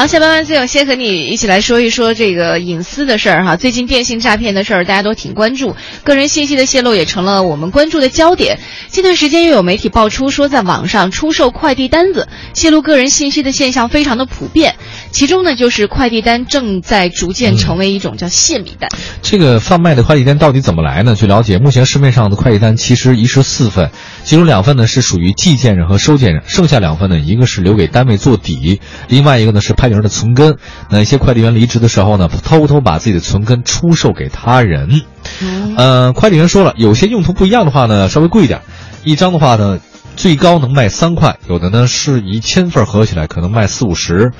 好，下班万岁，我，先和你一起来说一说这个隐私的事儿哈。最近电信诈骗的事儿，大家都挺关注，个人信息的泄露也成了我们关注的焦点。近段时间又有媒体爆出说，在网上出售快递单子、泄露个人信息的现象非常的普遍，其中呢，就是快递单正在逐渐成为一种叫泄密单。这个贩卖的快递单到底怎么来呢？据了解，目前市面上的快递单其实一式四份，其中两份呢是属于寄件人和收件人，剩下两份呢，一个是留给单位做底，另外一个呢是拍名的存根。那一些快递员离职的时候呢，偷偷把自己的存根出售给他人。嗯，快递员说了，有些用途不一样的话呢，稍微贵一点，一张的话呢，最高能卖三块，有的呢是一千份合起来可能卖四五十。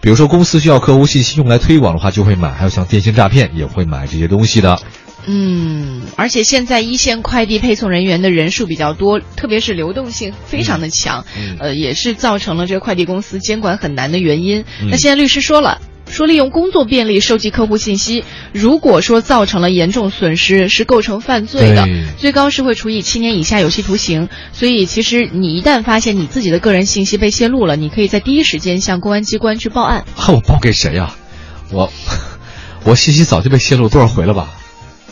比如说公司需要客户信息用来推广的话，就会买；还有像电信诈骗也会买这些东西的。嗯，而且现在一线快递配送人员的人数比较多，特别是流动性非常的强，呃，也是造成了这个快递公司监管很难的原因。那现在律师说了，说利用工作便利收集客户信息，如果说造成了严重损失，是构成犯罪的，最高是会处以七年以下有期徒刑。所以，其实你一旦发现你自己的个人信息被泄露了，你可以在第一时间向公安机关去报案。我报给谁呀？我，我信息早就被泄露多少回了吧？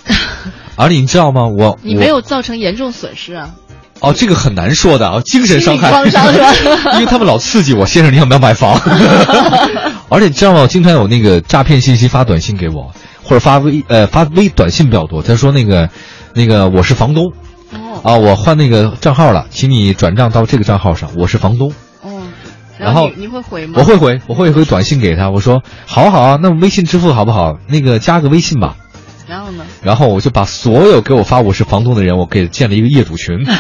而你知道吗？我你没有造成严重损失啊？哦，这个很难说的啊，精神伤害？因为他们老刺激我，先生，你要不要买房？而且你知道吗？经常有那个诈骗信息发短信给我，或者发微呃发微短信比较多。他说那个，那个我是房东，哦，啊，我换那个账号了，请你转账到这个账号上，我是房东。哦，然后你会回吗？我会回，我会回短信给他，我说好好啊，那微信支付好不好？那个加个微信吧。然后呢？然后我就把所有给我发我是房东的人，我给建了一个业主群。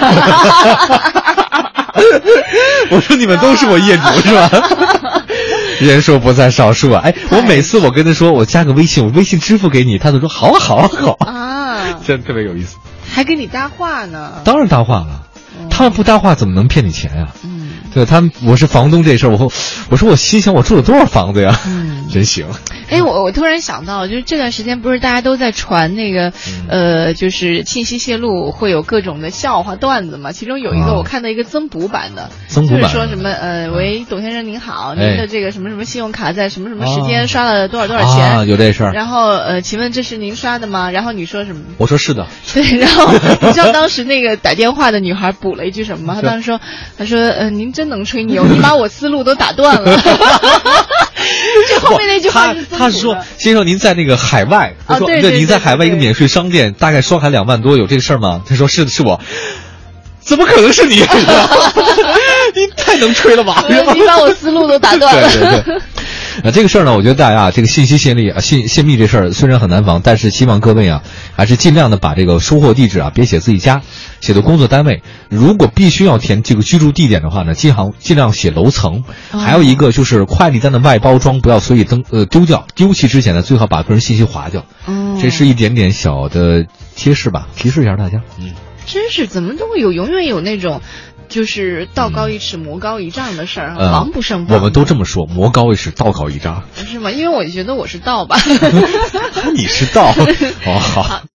我说你们都是我业主是吧？人数不在少数啊！哎，我每次我跟他说我加个微信，我微信支付给你，他都说好好好啊，真特别有意思。还跟你搭话呢？当然搭话了，他们不搭话怎么能骗你钱呀？嗯，对他们，我是房东这事儿，我我说我心想我住了多少房子呀？嗯，真行。哎，我我突然想到，就是这段时间不是大家都在传那个，呃，就是信息泄露会有各种的笑话段子嘛？其中有一个我看到一个增补版的，就是说什么呃，喂，董先生您好，您的这个什么什么信用卡在什么什么时间刷了多少多少钱？啊，有这事儿。然后呃，请问这是您刷的吗？然后你说什么？我说是的。对，然后你知道当时那个打电话的女孩补了一句什么吗？她当时说，她说呃，您真能吹牛，你把 我思路都打断了。这后面那句话是他是说，先生您在那个海外，他说对您在海外一个免税商店，大概刷卡两万多，有这个事儿吗？他说是的，是我，怎么可能是你？你太能吹了吧？你把我思路都打断了。对对对。啊，这个事儿呢，我觉得大家啊，这个信息泄密啊，信泄密这事儿虽然很难防，但是希望各位啊，还是尽量的把这个收货地址啊，别写自己家，写的工作单位。如果必须要填这个居住地点的话呢，尽行尽量写楼层。还有一个就是快递单的外包装不要随意登呃丢掉，丢弃之前呢，最好把个人信息划掉。哦，这是一点点小的贴士吧，提示一下大家。嗯，真是怎么都会有，永远有那种。就是道高一尺，魔高一丈的事儿，防不胜防。我们都这么说，魔高一尺，道高一丈，是吗？因为我觉得我是道吧。你是道，哦好。